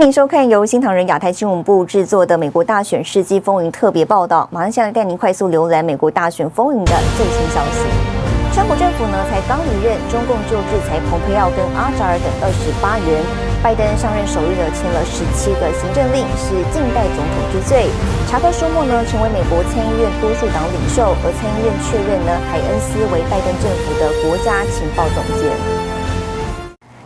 欢迎收看由新唐人亚太新闻部制作的《美国大选世纪风云》特别报道。马上下来带您快速浏览美国大选风云的最新消息。川普政府呢才刚离任，中共就制裁蓬佩奥跟阿扎尔等二十八人。拜登上任首日呢签了十七个行政令，是近代总统之最。查克舒默呢成为美国参议院多数党领袖，而参议院确认呢海恩斯为拜登政府的国家情报总监。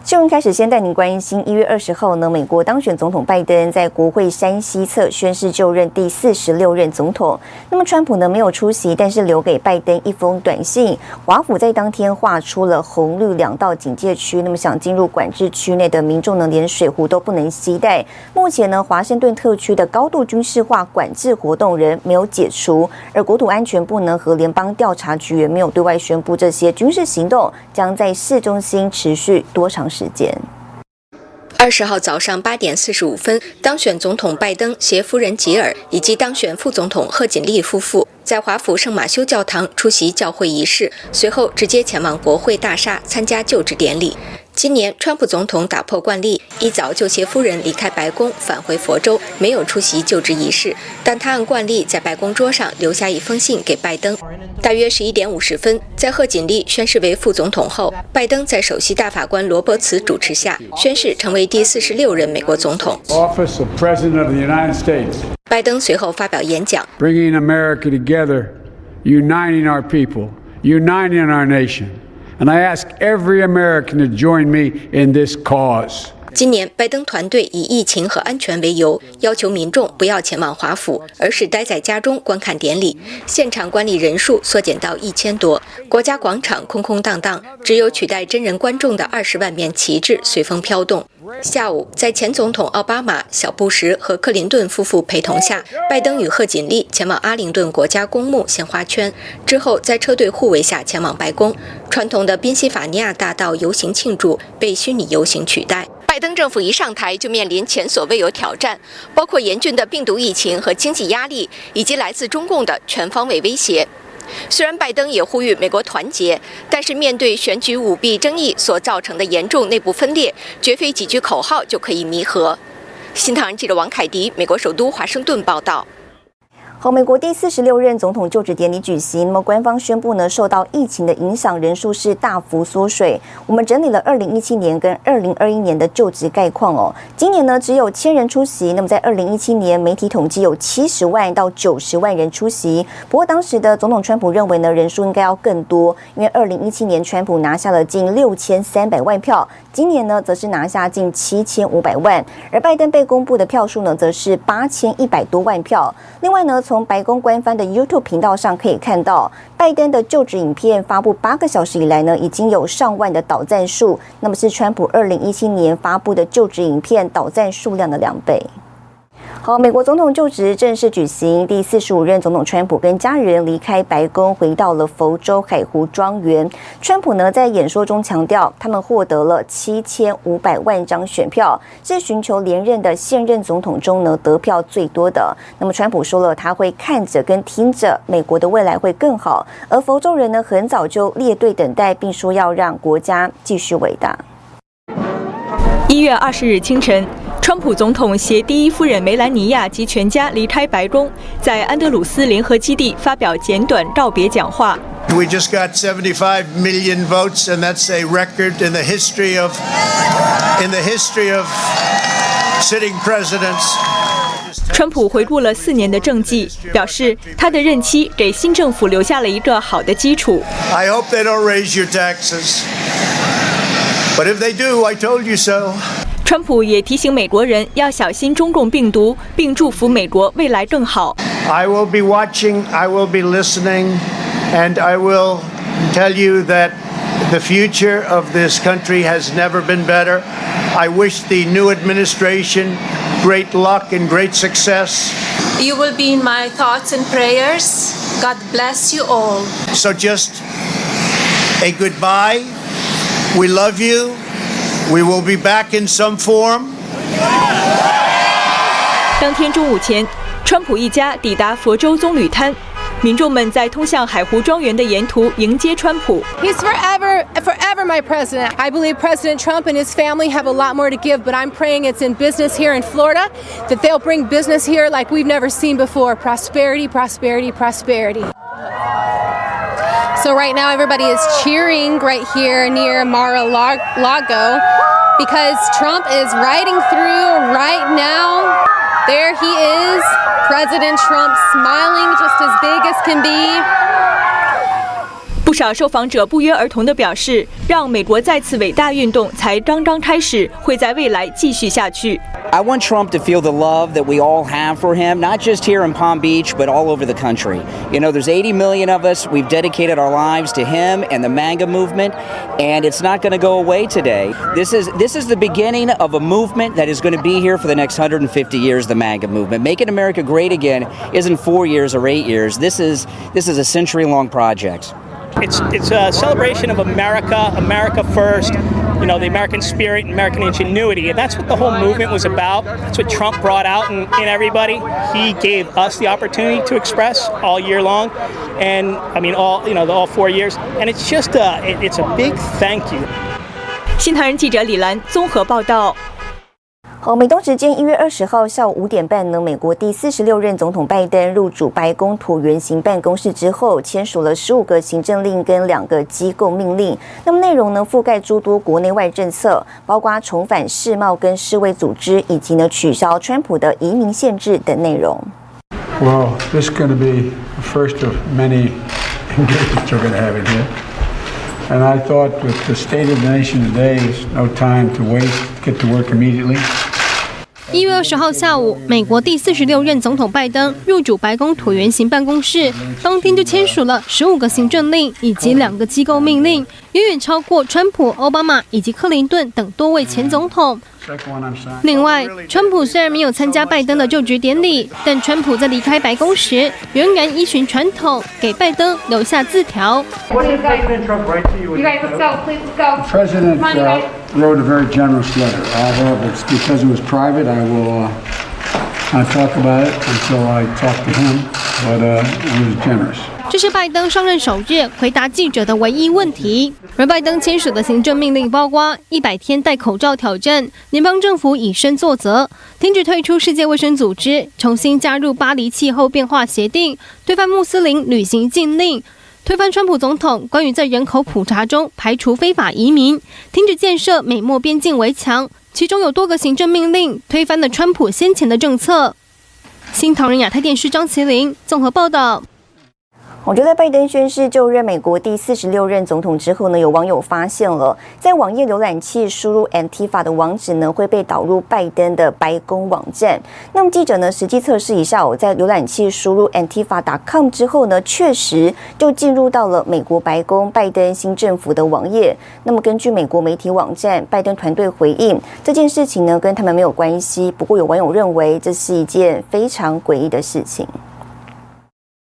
新闻开始，先带您关心一月二十号呢，美国当选总统拜登在国会山西侧宣誓就任第四十六任总统。那么川普呢没有出席，但是留给拜登一封短信。华府在当天划出了红绿两道警戒区，那么想进入管制区内的民众呢，连水壶都不能携带。目前呢，华盛顿特区的高度军事化管制活动仍没有解除，而国土安全部呢和联邦调查局也没有对外宣布这些军事行动将在市中心持续多长时间。二十号早上八点四十五分，当选总统拜登携夫人吉尔以及当选副总统贺锦丽夫妇在华府圣马修教堂出席教会仪式，随后直接前往国会大厦参加就职典礼。今年，川普总统打破惯例，一早就携夫人离开白宫，返回佛州，没有出席就职仪式。但他按惯例在白宫桌上留下一封信给拜登。大约十一点五十分，在贺锦丽宣誓为副总统后，拜登在首席大法官罗伯茨主持下宣誓成为第四十六任美国总统。Office of President of the United States. 拜登随后发表演讲，Bringing America together, uniting our people, uniting our nation. And I ask every American to join me in this cause. 今年，拜登团队以疫情和安全为由，要求民众不要前往华府，而是待在家中观看典礼。现场观礼人数缩减到一千多，国家广场空空荡荡，只有取代真人观众的二十万面旗帜随风飘动。下午，在前总统奥巴马、小布什和克林顿夫妇陪同下，拜登与贺锦丽前往阿灵顿国家公墓献花圈，之后在车队护卫下前往白宫。传统的宾夕法尼亚大道游行庆祝被虚拟游行取代。拜登政府一上台就面临前所未有挑战，包括严峻的病毒疫情和经济压力，以及来自中共的全方位威胁。虽然拜登也呼吁美国团结，但是面对选举舞弊争议所造成的严重内部分裂，绝非几句口号就可以弥合。新唐人记者王凯迪，美国首都华盛顿报道。好，美国第四十六任总统就职典礼举行。那么官方宣布呢，受到疫情的影响，人数是大幅缩水。我们整理了二零一七年跟二零二一年的就职概况哦。今年呢，只有千人出席。那么在二零一七年，媒体统计有七十万到九十万人出席。不过当时的总统川普认为呢，人数应该要更多，因为二零一七年川普拿下了近六千三百万票，今年呢，则是拿下近七千五百万。而拜登被公布的票数呢，则是八千一百多万票。另外呢，从从白宫官方的 YouTube 频道上可以看到，拜登的就职影片发布八个小时以来呢，已经有上万的导赞数，那么是川普二零一七年发布的就职影片导赞数量的两倍。好，美国总统就职正式举行。第四十五任总统川普跟家人离开白宫，回到了佛州海湖庄园。川普呢在演说中强调，他们获得了七千五百万张选票，是寻求连任的现任总统中呢得票最多的。那么川普说了，他会看着跟听着，美国的未来会更好。而佛州人呢很早就列队等待，并说要让国家继续伟大。一月二十日清晨。川普总统携第一夫人梅兰妮亚及全家离开白宫，在安德鲁斯联合基地发表简短告别讲话。We just got 75 million votes, and that's a record in the history of in the history of sitting presidents. 川普回顾了四年的政绩，表示他的任期给新政府留下了一个好的基础。I hope they don't raise your taxes, but if they do, I told you so. 川普也提醒美国人要小心中共病毒，并祝福美国未来更好。I will be watching, I will be listening, and I will tell you that the future of this country has never been better. I wish the new administration great luck and great success. You will be in my thoughts and prayers. God bless you all. So just a goodbye. We love you. We will be back in some form. 当天中午前，川普一家抵达佛州棕榈滩， 民众们在通向海湖庄园的沿途迎接川普。He's forever, forever my president. I believe President Trump and his family have a lot more to give, but I'm praying it's in business here in Florida, that they'll bring business here like we've never seen before. Prosperity, prosperity, prosperity. So right now everybody is cheering right here near Mar-a-Lago because Trump is riding through right now. There he is, President Trump smiling just as big as can be 不少受访者不约而同地表示，让美国再次伟大运动才刚刚开始，会在未来继续下去。I want Trump to feel the love that we all have for him, not just here in Palm Beach, but all over the country. You know, there's 80 million of us. We've dedicated our lives to him and the MAGA movement, and it's not going to go away today. This is this is the beginning of a movement that is going to be here for the next 150 years. The MAGA movement, making America great again, isn't four years or eight years. This is this is a century-long project. It's it's a celebration of America, America first. You know, the American spirit, American ingenuity, and that's what the whole movement was about. That's what Trump brought out in, in everybody. He gave us the opportunity to express all year long, and I mean all you know, the, all four years. And it's just a, it, it's a big thank you. 新唐人记者李兰综合报道。 好，美东时间一月二十号下午五点半呢，美国第四十六任总统拜登入主白宫椭圆形办公室之后，签署了十五个行政令跟两个机构命令。那么内容呢，覆盖诸多国内外政策，包括重返世贸跟世卫组织，以及呢取消川普的移民限制等内容。Well, this is going to be the first of many engagements we're going to have in here. And I thought with the state of the nation today, is no time to waste, get to work immediately. 一月二十号下午，美国第四十六任总统拜登入主白宫椭圆形办公室，当天就签署了十五个行政令以及两个机构命令，远远超过川普、奥巴马以及克林顿等多位前总统。另外，川普虽然没有参加拜登的就职典礼，但川普在离开白宫时，仍然依循传统给拜登留下字条。这是拜登上任首日回答记者的唯一问题。而拜登签署的行政命令包括一百天戴口罩挑战、联邦政府以身作则、停止退出世界卫生组织、重新加入巴黎气候变化协定、推翻穆斯林旅行禁令、推翻川普总统关于在人口普查中排除非法移民、停止建设美墨边境围墙。其中有多个行政命令推翻了川普先前的政策。新唐人亚太电视张麒麟综合报道。我觉得拜登宣誓就任美国第四十六任总统之后呢，有网友发现了，在网页浏览器输入 Antifa 的网址呢，会被导入拜登的白宫网站。那么记者呢，实际测试一下，我在浏览器输入 Antifa.com 之后呢，确实就进入到了美国白宫拜登新政府的网页。那么根据美国媒体网站，拜登团队回应这件事情呢，跟他们没有关系。不过有网友认为这是一件非常诡异的事情。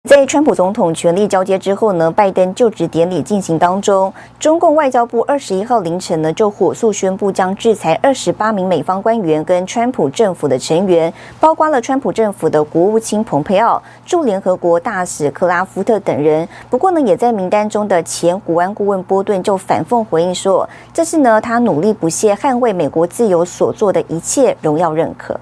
在川普总统权力交接之后呢，拜登就职典礼进行当中，中共外交部二十一号凌晨呢就火速宣布将制裁二十八名美方官员跟川普政府的成员，包括了川普政府的国务卿蓬佩奥、驻联合国大使克拉夫特等人。不过呢，也在名单中的前国安顾问波顿就反讽回应说，这是呢他努力不懈捍卫美国自由所做的一切荣耀认可。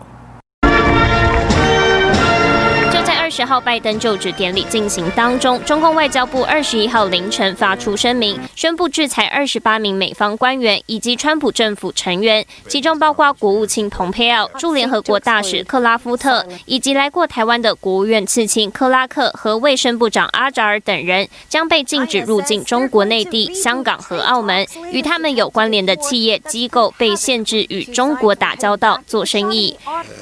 十号拜登就职典礼进行当中，中共外交部二十一号凌晨发出声明，宣布制裁二十八名美方官员以及川普政府成员，其中包括国务卿蓬佩奥、驻联合国大使克拉夫特以及来过台湾的国务院次卿克拉克和卫生部长阿扎尔等人，将被禁止入境中国内地、香港和澳门。与他们有关联的企业机构被限制与中国打交道、做生意。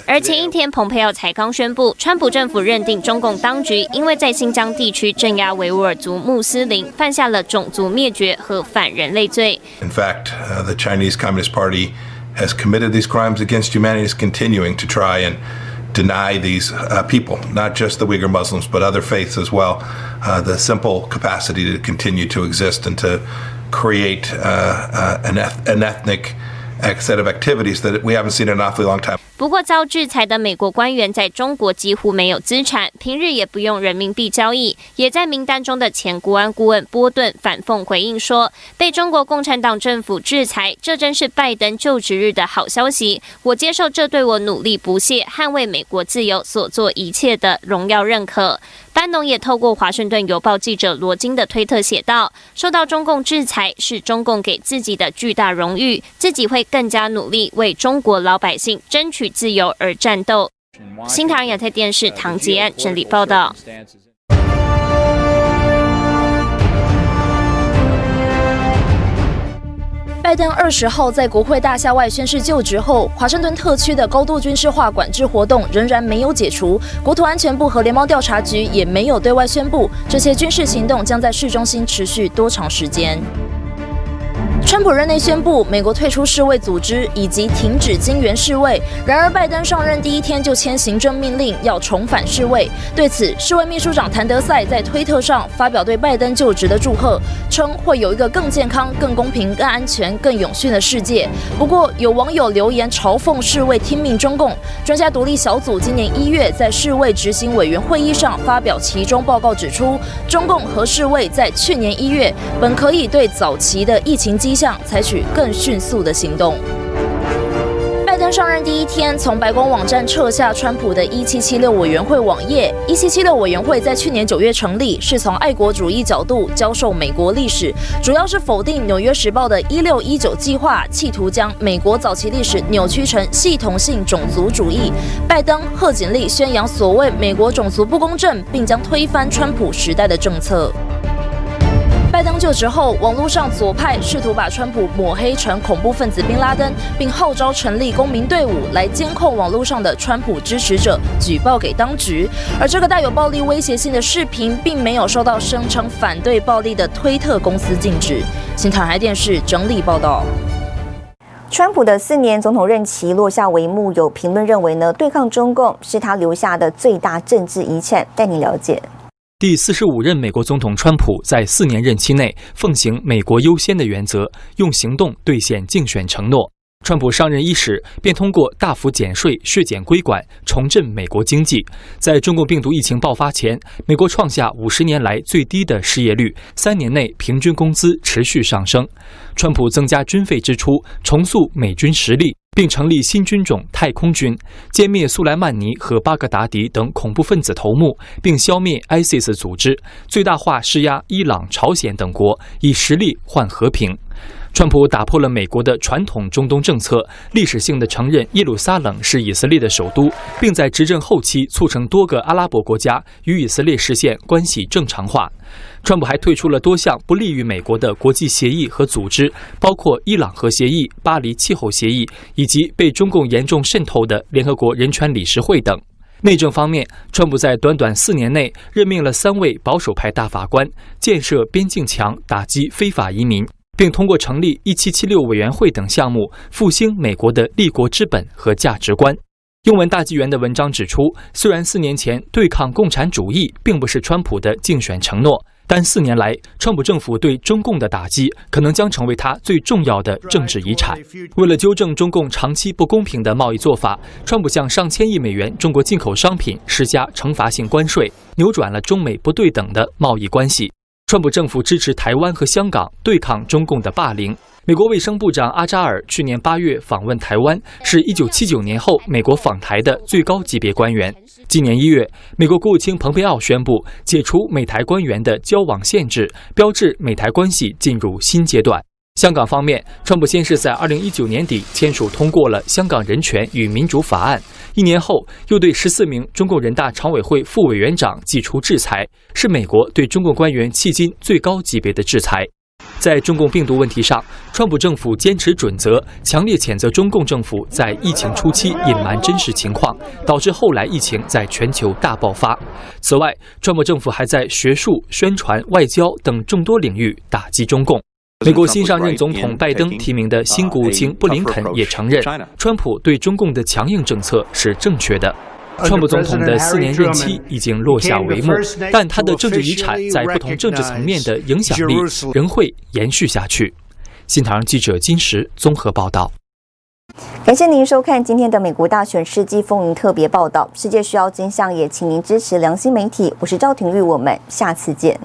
而前一天，蓬佩奥才刚宣布，川普政府认定。中共当局因为在新疆地区镇压维吾尔族穆斯林，犯下了种族灭绝和反人类罪。In fact, the Chinese Communist Party has committed these crimes against humanity, is continuing to try and deny these people, not just the Uyghur Muslims, but other faiths as well, the simple capacity to continue to exist and to create an ethnic set of activities that we haven't seen in an awfully long time. 不过，遭制裁的美国官员在中国几乎没有资产，平日也不用人民币交易。也在名单中的前国安顾问波顿反讽回应说：“被中国共产党政府制裁，这真是拜登就职日的好消息。我接受这对我努力不懈捍卫美国自由所做一切的荣耀认可。”班农也透过华盛顿邮报记者罗金的推特写道：“受到中共制裁是中共给自己的巨大荣誉，自己会更加努力为中国老百姓争取自由而战斗。”新唐人亚太电视唐杰安整理报道。拜登二十号在国会大厦外宣誓就职后，华盛顿特区的高度军事化管制活动仍然没有解除。国土安全部和联邦调查局也没有对外宣布这些军事行动将在市中心持续多长时间。川普任内宣布美国退出世卫组织以及停止金援世卫，然而拜登上任第一天就签行政命令要重返世卫。对此，世卫秘书长谭德赛在推特上发表对拜登就职的祝贺，称会有一个更健康、更公平、更安全、更永续的世界。不过，有网友留言嘲讽世卫听命中共。专家独立小组今年一月在世卫执行委员会议上发表其中报告，指出中共和世卫在去年一月本可以对早期的疫情迹向采取更迅速的行动。拜登上任第一天，从白宫网站撤下川普的一七七六委员会网页。一七七六委员会在去年九月成立，是从爱国主义角度教授美国历史，主要是否定《纽约时报》的一六一九计划，企图将美国早期历史扭曲成系统性种族主义。拜登、贺锦丽宣扬所谓美国种族不公正，并将推翻川普时代的政策。拜登就职后，网络上左派试图把川普抹黑成恐怖分子宾拉登，并号召成立公民队伍来监控网络上的川普支持者，举报给当局。而这个带有暴力威胁性的视频，并没有受到声称反对暴力的推特公司禁止。新台海电视整理报道。川普的四年总统任期落下帷幕，有评论认为呢，对抗中共是他留下的最大政治遗产。带你了解。第四十五任美国总统川普在四年任期内奉行“美国优先”的原则，用行动兑现竞选承诺。川普上任伊始，便通过大幅减税、削减规管，重振美国经济。在中共病毒疫情爆发前，美国创下五十年来最低的失业率，三年内平均工资持续上升。川普增加军费支出，重塑美军实力。并成立新军种太空军，歼灭苏莱曼尼和巴格达迪等恐怖分子头目，并消灭 ISIS 组织，最大化施压伊朗、朝鲜等国，以实力换和平。川普打破了美国的传统中东政策，历史性的承认耶路撒冷是以色列的首都，并在执政后期促成多个阿拉伯国家与以色列实现关系正常化。川普还退出了多项不利于美国的国际协议和组织，包括伊朗核协议、巴黎气候协议以及被中共严重渗透的联合国人权理事会等。内政方面，川普在短短四年内任命了三位保守派大法官，建设边境墙，打击非法移民。并通过成立一七七六委员会等项目，复兴美国的立国之本和价值观。英文大纪元的文章指出，虽然四年前对抗共产主义并不是川普的竞选承诺，但四年来川普政府对中共的打击可能将成为他最重要的政治遗产。为了纠正中共长期不公平的贸易做法，川普向上千亿美元中国进口商品施加惩罚性关税，扭转了中美不对等的贸易关系。川普政府支持台湾和香港对抗中共的霸凌。美国卫生部长阿扎尔去年八月访问台湾，是一九七九年后美国访台的最高级别官员。今年一月，美国国务卿蓬佩奥宣布解除美台官员的交往限制，标志美台关系进入新阶段。香港方面，川普先是在二零一九年底签署通过了《香港人权与民主法案》。一年后，又对十四名中共人大常委会副委员长祭出制裁，是美国对中共官员迄今最高级别的制裁。在中共病毒问题上，川普政府坚持准则，强烈谴责中共政府在疫情初期隐瞒真实情况，导致后来疫情在全球大爆发。此外，川普政府还在学术、宣传、外交等众多领域打击中共。美国新上任总统拜登提名的新国务卿布林肯也承认，川普对中共的强硬政策是正确的。川普总统的四年任期已经落下帷幕，但他的政治遗产在不同政治层面的影响力仍会延续下去。新唐人记者金石综合报道。感谢您收看今天的美国大选世纪风云特别报道。世界需要真相，也请您支持良心媒体。我是赵廷玉，我们下次见。